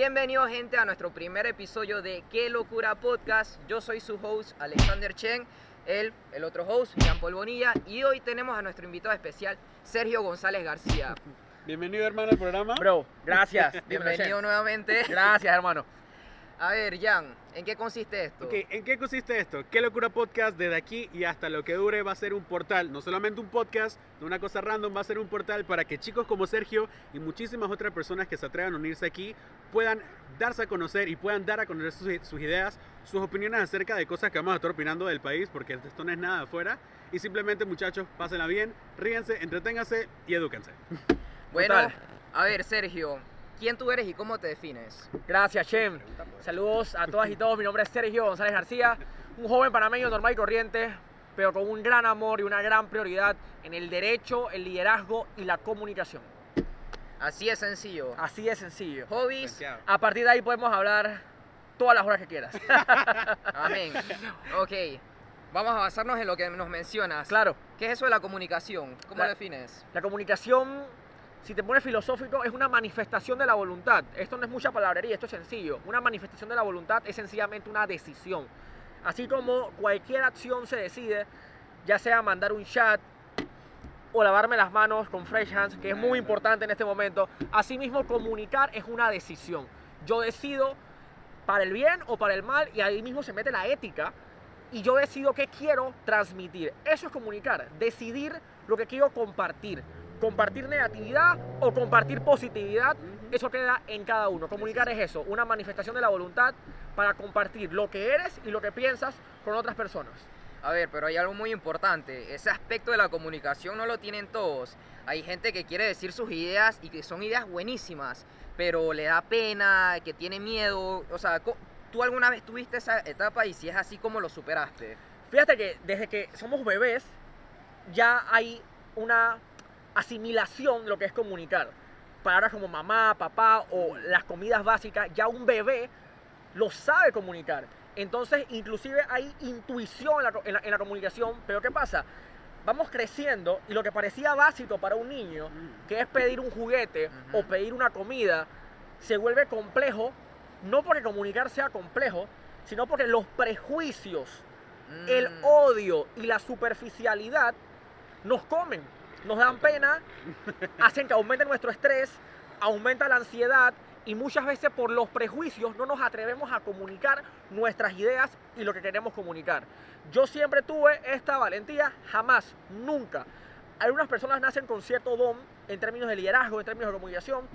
Bienvenidos gente a nuestro primer episodio de Qué Locura Podcast. Yo soy su host Alexander Chen, él, el otro host, Jean Paul Bonilla, y hoy tenemos a nuestro invitado especial, Sergio González García. Bienvenido hermano al programa. Bro, gracias. Bienvenido nuevamente. Gracias, hermano. A ver, Jan, ¿en qué consiste esto? Ok, ¿en qué consiste esto? Qué locura podcast desde aquí y hasta lo que dure va a ser un portal, no solamente un podcast, no una cosa random, va a ser un portal para que chicos como Sergio y muchísimas otras personas que se atrevan a unirse aquí puedan darse a conocer y puedan dar a conocer sus, sus ideas, sus opiniones acerca de cosas que vamos a estar opinando del país, porque esto no es nada de afuera. Y simplemente muchachos, pásenla bien, ríense, entreténganse y edúquense. Bueno, Total. a ver, Sergio, ¿quién tú eres y cómo te defines? Gracias, Shem. Saludos a todas y todos. Mi nombre es Sergio González García, un joven panameño normal y corriente, pero con un gran amor y una gran prioridad en el derecho, el liderazgo y la comunicación. Así es sencillo. Así de sencillo. Hobbies. A partir de ahí podemos hablar todas las horas que quieras. amén. Ok, vamos a basarnos en lo que nos mencionas. claro, ¿Qué es eso de la comunicación? ¿Cómo La- lo defines? la comunicación, si te pones filosófico, es una manifestación de la voluntad. Esto no es mucha palabrería, esto es sencillo. Una manifestación de la voluntad es sencillamente una decisión. Así como cualquier acción se decide, ya sea mandar un chat o lavarme las manos con fresh hands, que es muy importante en este momento. Asimismo, comunicar es una decisión. Yo decido para el bien o para el mal y ahí mismo se mete la ética y yo decido qué quiero transmitir. Eso es comunicar, decidir lo que quiero compartir. Compartir negatividad o compartir positividad, eso queda en cada uno. Comunicar es eso, una manifestación de la voluntad para compartir lo que eres y lo que piensas con otras personas. A ver, pero hay algo muy importante. Ese aspecto de la comunicación no lo tienen todos. Hay gente que quiere decir sus ideas y que son ideas buenísimas, pero le da pena, que tiene miedo. O sea, ¿tú alguna vez tuviste esa etapa y si es así, ¿cómo lo superaste? Fíjate que desde que somos bebés ya hay una asimilación de lo que es comunicar. Palabras como mamá, papá o las comidas básicas, ya un bebé lo sabe comunicar. Entonces, inclusive hay intuición en la, co- en la- en la comunicación, pero ¿qué pasa? Vamos creciendo y lo que parecía básico para un niño, que es pedir un juguete o pedir una comida, se vuelve complejo, no porque comunicar sea complejo, sino porque los prejuicios el Mm, odio y la superficialidad nos comen, nos dan pena, hacen que aumente nuestro estrés, aumenta la ansiedad y muchas veces por los prejuicios no nos atrevemos a comunicar nuestras ideas y lo que queremos comunicar. Yo siempre tuve esta valentía, jamás, nunca. Algunas personas nacen con cierto don en términos de liderazgo, en términos de comunicación.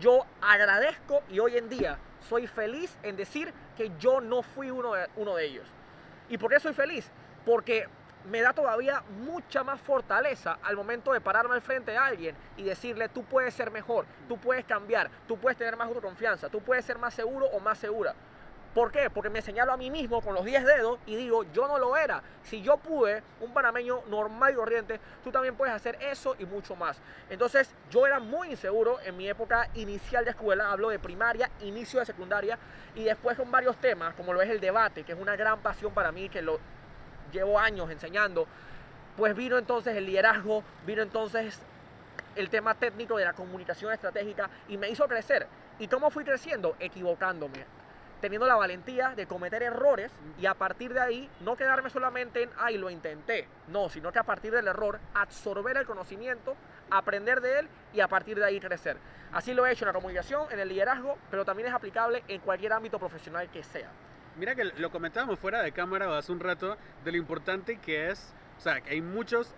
Yo agradezco y hoy en día soy feliz en decir que yo no fui uno de, uno de ellos. ¿Y por qué soy feliz? Porque me da todavía mucha más fortaleza al momento de pararme al frente de alguien y decirle, tú puedes ser mejor, tú puedes cambiar, tú puedes tener más autoconfianza, tú puedes ser más seguro o más segura. ¿Por qué? Porque me señalo a mí mismo con los 10 dedos y digo, yo no lo era. Si yo pude, un panameño normal y corriente, tú también puedes hacer eso y mucho más. Entonces, yo era muy inseguro en mi época inicial de escuela, hablo de primaria, inicio de secundaria, y después con varios temas, como lo es el debate, que es una gran pasión para mí, que lo llevo años enseñando, pues vino entonces el liderazgo, vino entonces el tema técnico de la comunicación estratégica y me hizo crecer. ¿Y cómo fui creciendo? Equivocándome, teniendo la valentía de cometer errores y a partir de ahí no quedarme solamente en, ay, lo intenté. No, sino que a partir del error absorber el conocimiento, aprender de él y a partir de ahí crecer. Así lo he hecho en la comunicación, en el liderazgo, pero también es aplicable en cualquier ámbito profesional que sea. Mira que lo comentábamos fuera de cámara hace un rato de lo importante que es, o sea, que hay muchos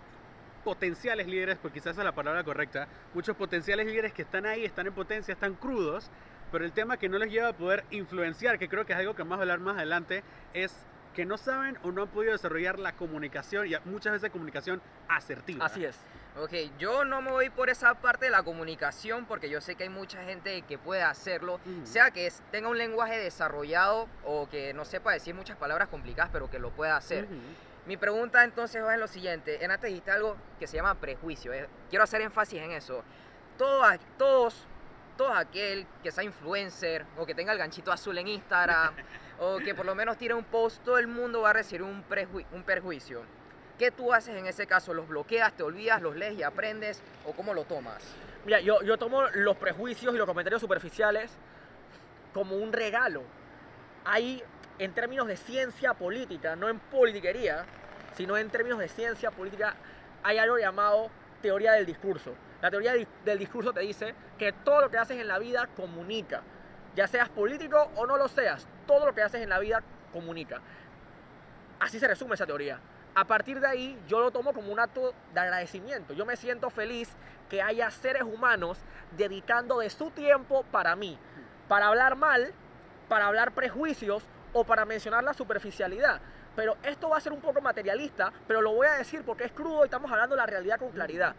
potenciales líderes, porque quizás esa es la palabra correcta, muchos potenciales líderes que están ahí, están en potencia, están crudos, pero el tema que no les lleva a poder influenciar, que creo que es algo que vamos a hablar más adelante, es que no saben o no han podido desarrollar la comunicación y muchas veces comunicación asertiva. Así es. Ok, yo no me voy por esa parte de la comunicación porque yo sé que hay mucha gente que puede hacerlo, sea que es- tenga un lenguaje desarrollado o que no sepa decir muchas palabras complicadas, pero que lo pueda hacer. Mi pregunta entonces es lo siguiente. En antes dijiste algo que se llama prejuicio. eh, Quiero hacer énfasis en eso. Todo, a- todos, todo aquel que sea influencer o que tenga el ganchito azul en Instagram o que por lo menos tire un post, todo el mundo va a recibir un, un perjuicio. ¿Qué tú haces en ese caso? ¿Los bloqueas, te olvidas, los lees y aprendes o cómo lo tomas? Mira, yo, yo tomo los prejuicios y los comentarios superficiales como un regalo. Hay, en términos de ciencia política, no en politiquería, sino en términos de ciencia política, hay algo llamado teoría del discurso. La teoría del discurso te dice que todo lo que haces en la vida comunica. Ya seas político o no lo seas, todo lo que haces en la vida comunica. Así se resume esa teoría. A partir de ahí, yo lo tomo como un acto de agradecimiento. Yo me siento feliz que haya seres humanos dedicando de su tiempo para mí, para hablar mal, para hablar prejuicios o para mencionar la superficialidad. Pero esto va a ser un poco materialista, pero lo voy a decir porque es crudo y estamos hablando de la realidad con claridad.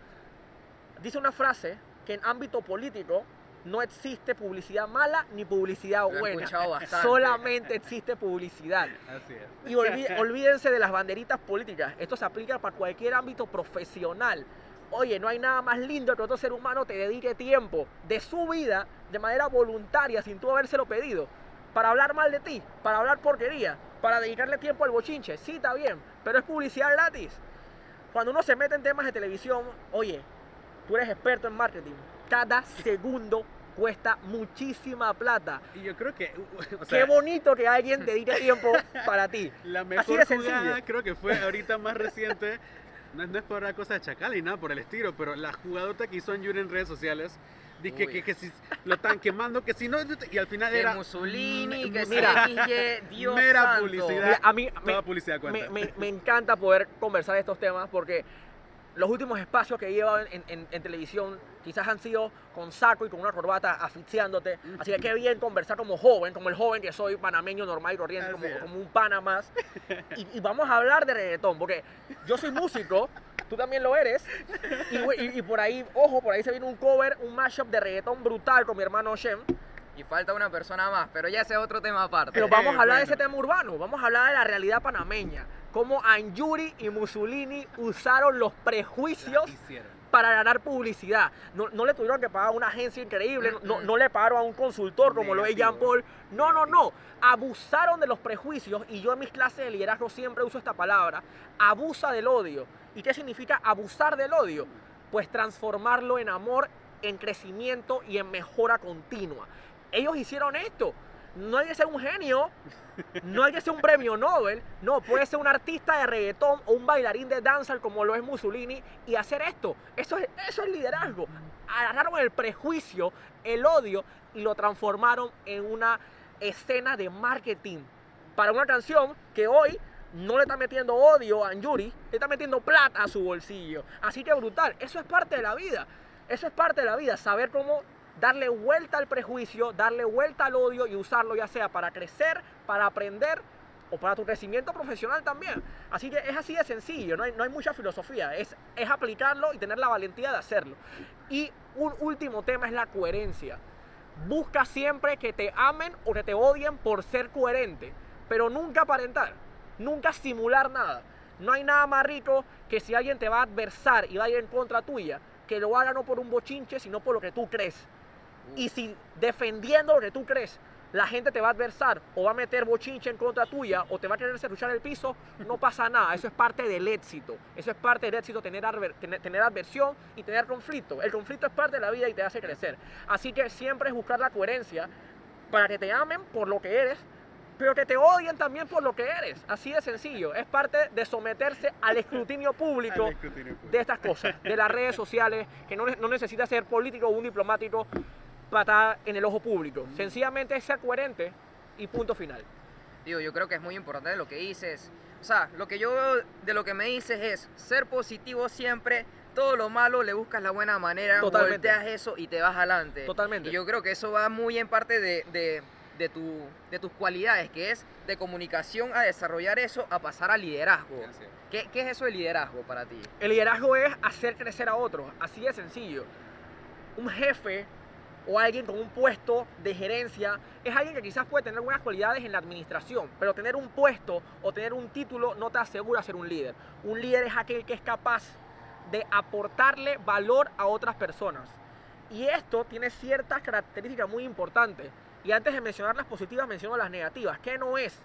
Dice una frase que en ámbito político no existe publicidad mala ni publicidad Lo he buena. escuchado bastante. Solamente existe publicidad. Así es. Y olvídense de las banderitas políticas. Esto se aplica para cualquier ámbito profesional. Oye, no hay nada más lindo que otro ser humano te dedique tiempo de su vida de manera voluntaria, sin tú habérselo pedido, para hablar mal de ti, para hablar porquería, para dedicarle tiempo al bochinche. Sí, está bien, pero es publicidad gratis. Cuando uno se mete en temas de televisión, oye, tú eres experto en marketing. Cada segundo cuesta muchísima plata. Y yo creo que, o Qué sea, bonito que alguien dedique tiempo para ti. la Así mejor de sencillo. jugada creo que fue ahorita más reciente. No, es- no es por la cosa de chacal ni nada por el estilo, pero la jugadota que hizo Anjuri en redes sociales. Dije Uy. que, que si lo están quemando, que si no. Y al final Que era. Mussolini, que mira, XY, Dios mera santo. publicidad. Mira, a mí me, Toda publicidad cuenta. me, me- me encanta poder conversar de estos temas porque los últimos espacios que he llevado en, en- en televisión quizás han sido con saco y con una corbata asfixiándote. Así que qué bien conversar como joven, como el joven que soy, panameño normal y corriente, como, como un pana más. Y, y vamos a hablar de reggaetón porque yo soy músico, tú también lo eres. Y, y- y por ahí, ojo, por ahí se viene un cover, un mashup de reggaetón brutal con mi hermano Shem. Y falta una persona más, pero ya ese es otro tema aparte. Pero vamos a hablar de bueno. ese tema urbano, vamos a hablar de la realidad panameña. Cómo Anjuri y Mussolini usaron los prejuicios para ganar publicidad. No, no le tuvieron que pagar a una agencia increíble, no, no le pagaron a un consultor como lo es Negativo. Jean Paul. No, no, no. Abusaron de los prejuicios y yo en mis clases de liderazgo siempre uso esta palabra. Abusa del odio. ¿Y qué significa abusar del odio? Pues transformarlo en amor, en crecimiento y en mejora continua. Ellos hicieron esto. No hay que ser un genio, no hay que ser un premio Nobel, no, puede ser un artista de reggaetón o un bailarín de danza como lo es Mussolini y hacer esto. Eso es, eso es liderazgo. Agarraron el prejuicio, el odio y lo transformaron en una escena de marketing para una canción que hoy no le está metiendo odio a Anjuri, le está metiendo plata a su bolsillo. Así que brutal, eso es parte de la vida. Eso es parte de la vida, saber cómo darle vuelta al prejuicio, darle vuelta al odio y usarlo ya sea para crecer, para aprender o para tu crecimiento profesional también. Así que es así de sencillo, no hay, mucha filosofía, es, es aplicarlo y tener la valentía de hacerlo. Y un último tema es la coherencia. Busca siempre que te amen o que te odien por ser coherente, pero nunca aparentar, nunca simular nada. No hay nada más rico que si alguien te va a adversar y va a ir en contra tuya, que lo haga no por un bochinche, sino por lo que tú crees. Y si defendiendo lo que tú crees, la gente te va a adversar o va a meter bochinche en contra tuya o te va a querer serruchar el piso, no pasa nada. Eso es parte del éxito. Eso es parte del éxito, tener, adver- tener, tener adversión y tener conflicto. El conflicto es parte de la vida y te hace crecer. Así que siempre es buscar la coherencia para que te amen por lo que eres, pero que te odien también por lo que eres. Así de sencillo. Es parte de someterse al escrutinio público Al escrutinio público. de estas cosas, de las redes sociales, que no, no necesita ser político o un diplomático estar en el ojo público. Sencillamente ser coherente y punto final. Digo, yo creo que es muy importante lo que dices. O sea, lo que yo veo de lo que me dices es ser positivo siempre. Todo lo malo le buscas la buena manera, Totalmente. volteas eso y te vas adelante. Totalmente. Y yo creo que eso va muy en parte de, de, de tu, de tus cualidades, que es de comunicación a desarrollar eso, a pasar al liderazgo. ¿Qué, qué es eso de liderazgo para ti? El liderazgo es hacer crecer a otros, así de sencillo. Un jefe o alguien con un puesto de gerencia es alguien que quizás puede tener buenas cualidades en la administración, pero tener un puesto o tener un título no te asegura ser un líder. Un líder es aquel que es capaz de aportarle valor a otras personas. Y esto tiene ciertas características muy importantes. Y antes de mencionar las positivas, menciono las negativas. ¿Qué no es?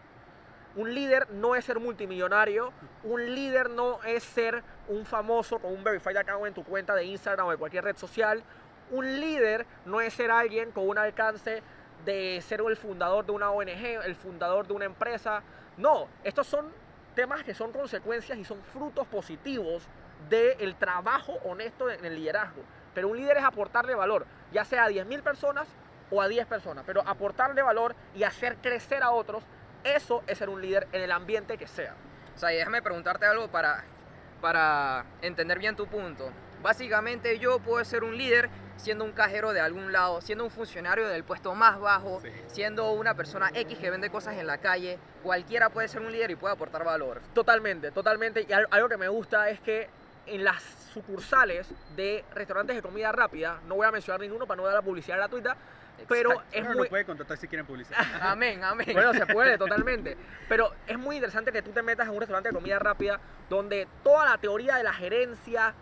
Un líder no es ser multimillonario, un líder no es ser un famoso con un verified account en tu cuenta de Instagram o de cualquier red social. Un líder no es ser alguien con un alcance de ser el fundador de una ONG, el fundador de una empresa. No, estos son temas que son consecuencias y son frutos positivos del trabajo honesto en el liderazgo. Pero un líder es aportarle valor, ya sea a 10.000 personas o a 10 personas, pero aportarle valor y hacer crecer a otros, eso es ser un líder en el ambiente que sea. O sea, déjame preguntarte algo para, para entender bien tu punto. Básicamente yo puedo ser un líder siendo un cajero de algún lado, siendo un funcionario del puesto más bajo, Sí. siendo una persona X que vende cosas en la calle. Cualquiera puede ser un líder y puede aportar valor. Totalmente, totalmente. Y al- algo que me gusta es que en las sucursales de restaurantes de comida rápida, no voy a mencionar ninguno para no dar la publicidad gratuita, pero Exacto. es Claro, muy... lo puede contratar si quieren publicidad. Amén, amén. Bueno, se puede, totalmente. Pero es muy interesante que tú te metas en un restaurante de comida rápida donde toda la teoría de la gerencia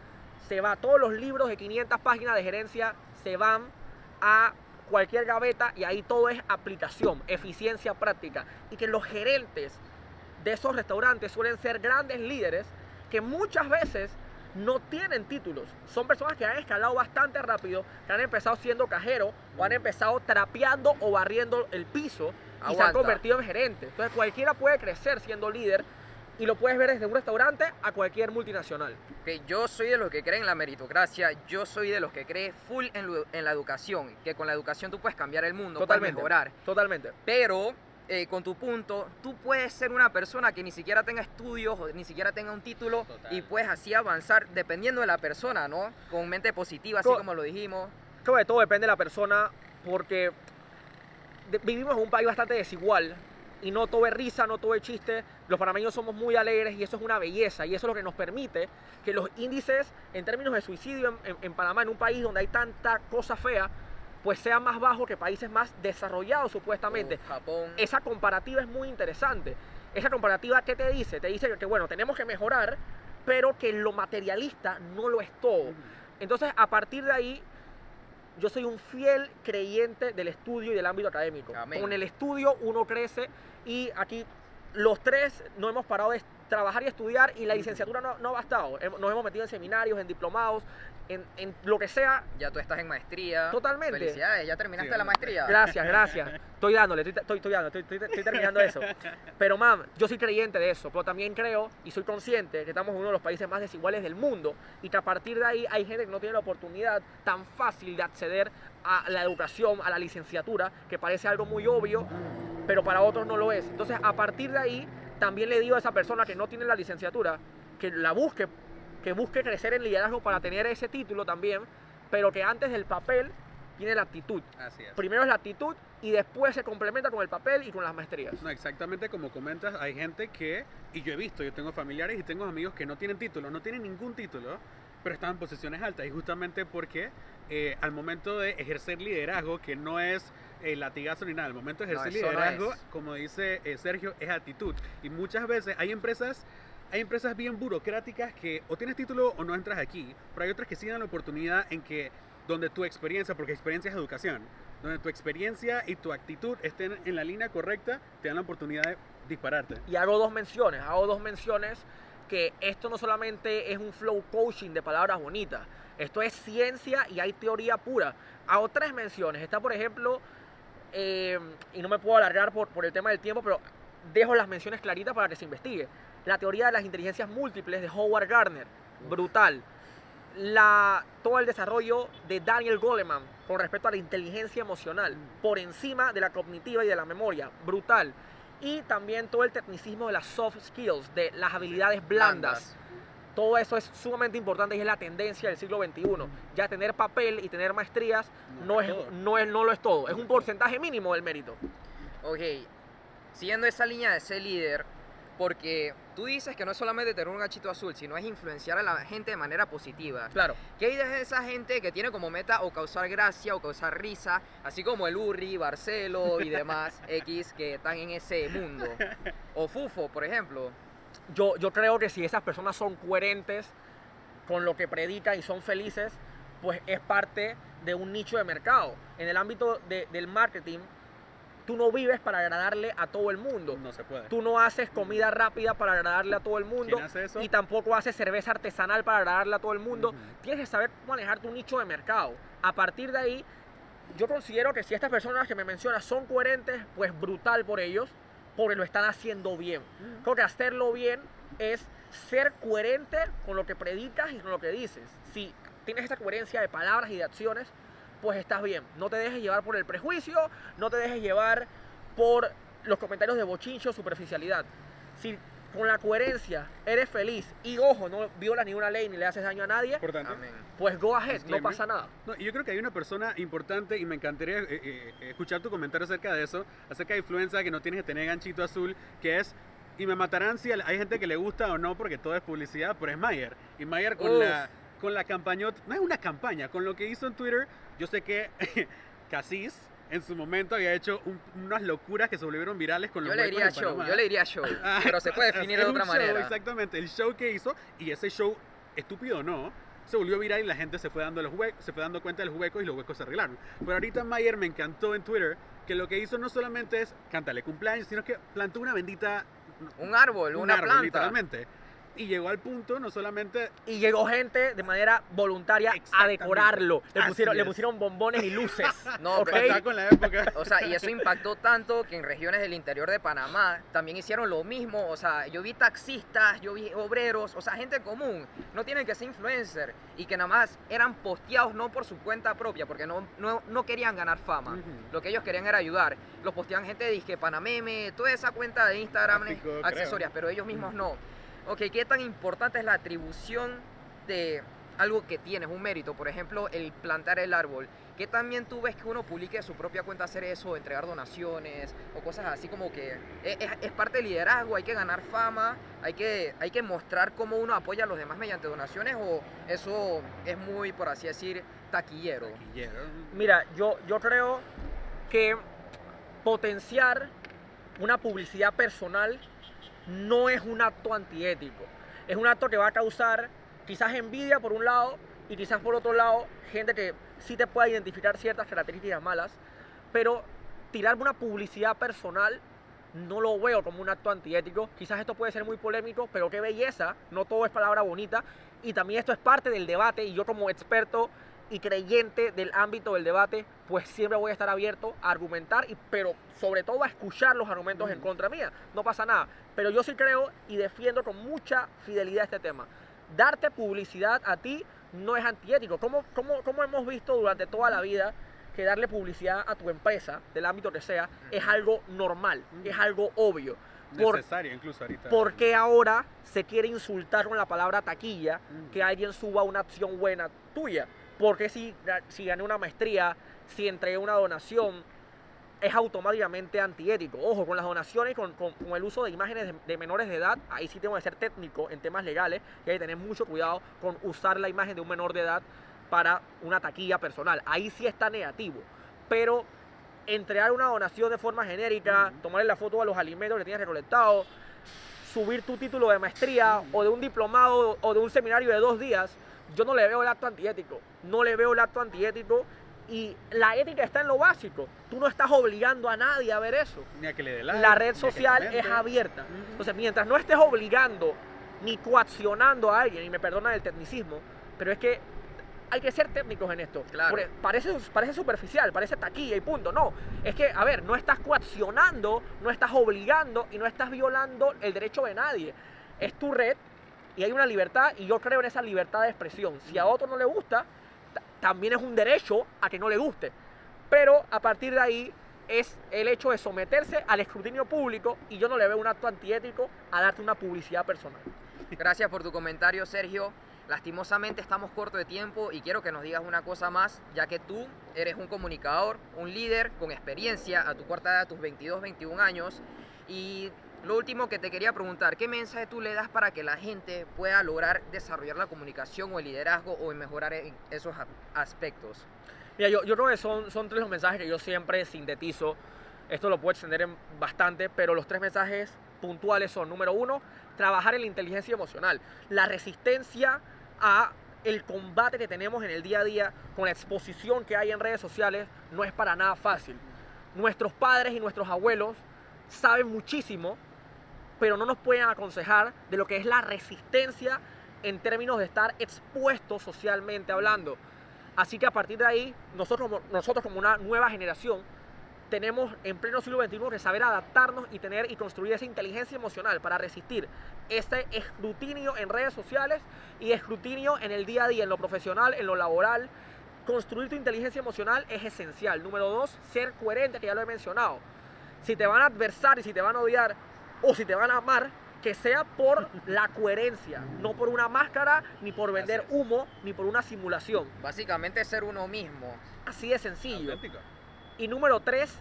se va, todos los libros de 500 páginas de gerencia se van a cualquier gaveta y ahí todo es aplicación, eficiencia práctica. Y que los gerentes de esos restaurantes suelen ser grandes líderes que muchas veces no tienen títulos. Son personas que han escalado bastante rápido, que han empezado siendo cajeros o han empezado trapeando o barriendo el piso y se han convertido en gerentes. Entonces cualquiera puede crecer siendo líder y lo puedes ver desde un restaurante a cualquier multinacional. Que yo soy de los que creen en la meritocracia, yo soy de los que cree full en, lo- en la educación, que con la educación tú puedes cambiar el mundo, puedes Totalmente. mejorar. Totalmente. Pero eh, con tu punto, tú puedes ser una persona que ni siquiera tenga estudios o ni siquiera tenga un título Total. y puedes así avanzar dependiendo de la persona, ¿no? Con mente positiva, así Co- como lo dijimos. Creo que todo depende de la persona porque de- vivimos en un país bastante desigual y no todo es risa, no todo es chiste. Los panameños somos muy alegres y eso es una belleza y eso es lo que nos permite que los índices en términos de suicidio en, en- en Panamá, en un país donde hay tanta cosa fea, pues sean más bajos que países más desarrollados supuestamente. Japón. esa comparativa es muy interesante. Esa comparativa, ¿qué te dice? Te dice que, bueno, tenemos que mejorar, pero que lo materialista no lo es todo. Entonces, a partir de ahí, yo soy un fiel creyente del estudio y del ámbito académico. Amén. Con el estudio uno crece y aquí los tres no hemos parado de trabajar y estudiar y la licenciatura no, no ha bastado. Nos hemos metido en seminarios, en diplomados, en, en lo que sea. Ya tú estás en maestría. Totalmente. Felicidades, ya terminaste Sí, la maestría. Gracias, gracias. Estoy dándole, estoy, estoy, estoy, estoy- estoy terminando eso. Pero, mam, yo soy creyente de eso, pero también creo y soy consciente que estamos en uno de los países más desiguales del mundo y que a partir de ahí hay gente que no tiene la oportunidad tan fácil de acceder a la educación, a la licenciatura, que parece algo muy obvio, pero para otros no lo es. Entonces, a partir de ahí, también le digo a esa persona que no tiene la licenciatura que la busque, que busque crecer en liderazgo para tener ese título también, pero que antes del papel tiene la actitud. Así es. Primero es la actitud y después se complementa con el papel y con las maestrías. No, exactamente como comentas, hay gente que, y yo he visto, yo tengo familiares y tengo amigos que no tienen título, no tienen ningún título, pero están en posiciones altas. Y justamente porque eh, al momento de ejercer liderazgo, que no es eh, latigazo ni nada, al momento de ejercer no liderazgo, como dice eh, Sergio, es actitud. Y muchas veces hay empresas... Hay empresas bien burocráticas que o tienes título o no entras aquí, pero hay otras que sí dan la oportunidad en que donde tu experiencia, porque experiencia es educación, donde tu experiencia y tu actitud estén en la línea correcta, te dan la oportunidad de dispararte. Y hago dos menciones, hago dos menciones que esto no solamente es un flow coaching de palabras bonitas, esto es ciencia y hay teoría pura. Hago tres menciones. Está, por ejemplo, eh, y no me puedo alargar por, por el tema del tiempo, pero dejo las menciones claritas para que se investigue. La teoría de las inteligencias múltiples de Howard Gardner, brutal. La, todo el desarrollo de Daniel Goleman con respecto a la inteligencia emocional, por encima de la cognitiva y de la memoria, brutal. Y también todo el tecnicismo de las soft skills, de las habilidades blandas. Todo eso es sumamente importante y es la tendencia del siglo XXI. Ya tener papel y tener maestrías No no, es es, todo. no, es, no lo es todo. Es un porcentaje mínimo del mérito. Ok, siguiendo esa línea de ser líder, porque tú dices que no es solamente tener un gachito azul, sino es influenciar a la gente de manera positiva. Claro. ¿Qué hay de esa gente que tiene como meta o causar gracia o causar risa, así como el Urri, Barcelo y demás X que están en ese mundo? O Fufo, por ejemplo. Yo, yo creo que si esas personas son coherentes con lo que predican y son felices, pues es parte de un nicho de mercado. En el ámbito de- del marketing, tú no vives para agradarle a todo el mundo. No se puede. Tú no haces comida rápida para agradarle a todo el mundo. ¿Quién hace eso? Y tampoco haces cerveza artesanal para agradarle a todo el mundo. Tienes que saber manejar tu nicho de mercado. A partir de ahí, yo considero que si estas personas que me mencionas son coherentes, pues brutal por ellos, porque lo están haciendo bien. Creo que hacerlo bien es ser coherente con lo que predicas y con lo que dices. Si tienes esa coherencia de palabras y de acciones, pues estás bien. No te dejes llevar por el prejuicio, no te dejes llevar por los comentarios de bochincho superficialidad. Si con la coherencia eres feliz y ojo, no violas ninguna ley ni le haces daño a nadie, Importante. Pues go ahead, no pasa nada. No, yo creo que hay una persona importante y me encantaría eh, eh, escuchar tu comentario acerca de eso, acerca de influencia que no tienes que tener ganchito azul, que es, y me matarán si hay gente que le gusta o no, porque todo es publicidad, pero es Mayer. Y Mayer con Uf. la, con la campañota, no es una campaña, con lo que hizo en Twitter, yo sé que Casís en su momento había hecho un- unas locuras que se volvieron virales con los Yo le huecos diría show, Panamá. yo le diría show, Ah, pero se puede definir de otra show, manera. Exactamente, el show que hizo y ese show, estúpido o no, se volvió viral y la gente se fue dando los hue- se fue dando cuenta de los huecos y los huecos se arreglaron. Pero ahorita Mayer me encantó en Twitter que lo que hizo no solamente es cantarle cumpleaños, sino que plantó una bendita Un árbol, un una árbol, planta. literalmente. Y llegó al punto no solamente Y llegó gente de manera voluntaria a decorarlo. Le pusieron, le es. pusieron bombones y luces. No, ¿ok? pero está con la época. O sea, y eso impactó tanto que en regiones del interior de Panamá también hicieron lo mismo. O sea, yo vi taxistas, yo vi obreros, o sea, gente común. No tienen que ser influencer. Y que nada más eran posteados no por su cuenta propia, porque no, no, no querían ganar fama. Ujú. Lo que ellos querían era ayudar. Los posteaban gente de disque Panameme, toda esa cuenta de Instagram, creo. accesorias, pero ellos mismos no. Ok, ¿qué tan importante es la atribución de algo que tienes, un mérito? Por ejemplo, el plantar el árbol. ¿Qué también tú ves que uno publique de su propia cuenta hacer eso, entregar donaciones o cosas así como que es, es- es parte del liderazgo, hay que ganar fama, hay que, hay que mostrar cómo uno apoya a los demás mediante donaciones o eso es muy, por así decir, taquillero? Taquillero. Mira, yo, yo creo que potenciar una publicidad personal no es un acto antiético. Es un acto que va a causar quizás envidia por un lado y quizás por otro lado gente que sí te pueda identificar ciertas características malas, pero tirarme una publicidad personal no lo veo como un acto antiético. Quizás esto puede ser muy polémico, pero qué belleza, no todo es palabra bonita y también esto es parte del debate y yo como experto y creyente del ámbito del debate, pues siempre voy a estar abierto a argumentar, y, pero sobre todo a escuchar los argumentos en Ujú. contra mía. No pasa nada. Pero yo sí creo y defiendo con mucha fidelidad este tema. Darte publicidad a ti no es antiético. ¿Cómo, cómo, cómo hemos visto durante toda la vida que darle publicidad a tu empresa, del ámbito que sea, es algo normal, es algo obvio? Por, Necesario incluso ahorita. ¿Por qué ahora se quiere insultar con la palabra taquilla Mm. que alguien suba una acción buena tuya? Porque si, si gané una maestría, si entregué una donación, es automáticamente antiético. Ojo, con las donaciones, con, con- con el uso de imágenes de, de menores de edad, ahí sí tengo que ser técnico en temas legales y hay que tener mucho cuidado con usar la imagen de un menor de edad para una taquilla personal. Ahí sí está negativo. Pero entregar una donación de forma genérica, tomarle la foto a los alimentos que tienes recolectados, subir tu título de maestría o de un diplomado o de un seminario de dos días, yo no le veo el acto antiético. No le veo el acto antiético y la ética está en lo básico. Tú no estás obligando a nadie a ver eso. Ni a que le dé like, La red social es abierta. Entonces, mientras no estés obligando ni coaccionando a alguien, y me perdonan el tecnicismo, pero es que hay que ser técnicos en esto. Claro. Parece, parece superficial, parece taquilla y punto. No, es que, a ver, no estás coaccionando, no estás obligando y no estás violando el derecho de nadie. Es tu red y hay una libertad y yo creo en esa libertad de expresión. Si a otro no le gusta, ta- también es un derecho a que no le guste. Pero a partir de ahí es el hecho de someterse al escrutinio público y yo no le veo un acto antiético a darte una publicidad personal. Gracias por tu comentario, Sergio. Lastimosamente estamos corto de tiempo y quiero que nos digas una cosa más, ya que tú eres un comunicador, un líder con experiencia a tu corta edad, a tus 22, 21 años. Y lo último que te quería preguntar, ¿qué mensaje tú le das para que la gente pueda lograr desarrollar la comunicación o el liderazgo o mejorar en esos aspectos? Mira, yo, yo creo que son, son tres los mensajes que yo siempre sintetizo. Esto lo puedo extender en bastante, pero los tres mensajes puntuales son, número uno, trabajar en la inteligencia emocional. La resistencia a el combate que tenemos en el día a día con la exposición que hay en redes sociales no es para nada fácil. Nuestros padres y nuestros abuelos saben muchísimo, pero no nos pueden aconsejar de lo que es la resistencia en términos de estar expuestos socialmente hablando. Así que a partir de ahí, nosotros, nosotros como una nueva generación, tenemos en pleno siglo XXI que saber adaptarnos y tener y construir esa inteligencia emocional para resistir este escrutinio en redes sociales y escrutinio en el día a día, en lo profesional, en lo laboral. Construir tu inteligencia emocional es esencial. Número dos, ser coherente, que ya lo he mencionado. Si te van a adversar y si te van a odiar o si te van a amar, que sea por la coherencia, no por una máscara, ni por vender humo, ni por una simulación. Básicamente ser uno mismo. Así de sencillo. Auténtico. Y número tres,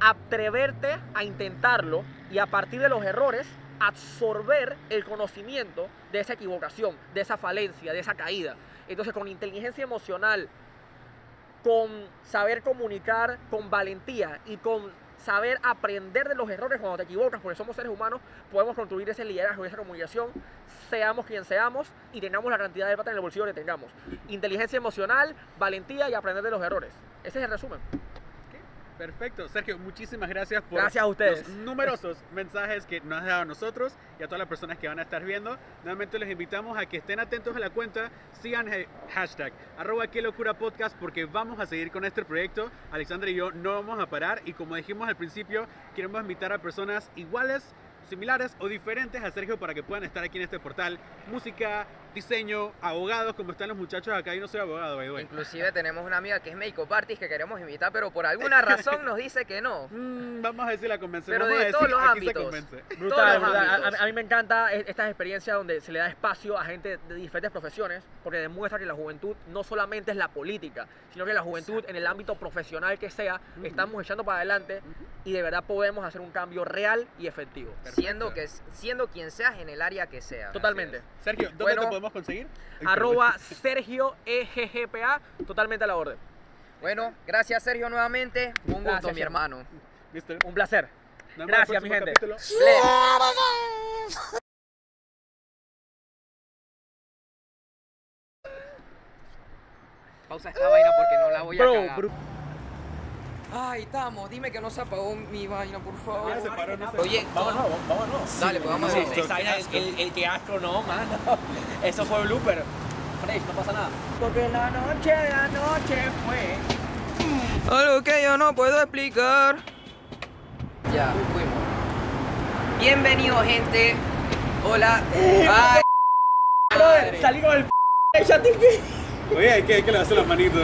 atreverte a intentarlo y a partir de los errores absorber el conocimiento de esa equivocación, de esa falencia, de esa caída. Entonces con inteligencia emocional, con saber comunicar, con valentía y con saber aprender de los errores cuando te equivocas, porque somos seres humanos, podemos construir ese liderazgo, esa comunicación, seamos quien seamos y tengamos la cantidad de plata en el bolsillo que tengamos. Inteligencia emocional, valentía y aprender de los errores. Ese es el resumen. Perfecto. Sergio, muchísimas gracias por Gracias a ustedes. los numerosos mensajes que nos has dado a nosotros y a todas las personas que van a estar viendo. Nuevamente les invitamos a que estén atentos a la cuenta, sigan hashtag arroba locura podcast porque vamos a seguir con este proyecto. Alexandra y yo no vamos a parar y como dijimos al principio, queremos invitar a personas iguales, similares o diferentes a Sergio para que puedan estar aquí en este portal. Música, diseño, abogados, como están los muchachos acá. Yo no soy abogado, by the way. Inclusive tenemos una amiga que es make-up artist que queremos invitar, pero por alguna razón nos dice que no. Mm, vamos a decir la convención. Pero vamos de a decir, todos los aquí se ámbitos. Todos Brutal, los brutal. A- ámbitos. A, a mí me encanta e- estas experiencias donde se le da espacio a gente de diferentes profesiones, porque demuestra que la juventud no solamente es la política, sino que la juventud en el ámbito profesional que sea, Ujú. estamos echando para adelante y de verdad podemos hacer un cambio real y efectivo. Perfecto. Siendo, que, siendo quien seas en el área que sea. Totalmente. Sergio, ¿dónde Bueno. te podemos conseguir? Ay, Arroba Sergio EGGPA, totalmente a la orden. Bueno, gracias Sergio nuevamente. Un gusto, Gracias, mi hermano. Un placer. Nos Gracias, mi gente. Pausa esta vaina porque no la voy a Bro, cagar. Ay, estamos. Dime que no se apagó mi vaina, por favor. Ya se paró, no sé. Oye, Vámonos, vámonos. Dale, pues vamos a ver. esa vaina es el, el que asco no, mano. Eso fue blooper. Fresh, no pasa nada. Porque la noche de anoche fue. Algo que yo no puedo explicar. Ya, fuimos. Bienvenido, gente. Hola. Ay, Brother, salí con el. Oye, hay que, hay que levantar las manitos.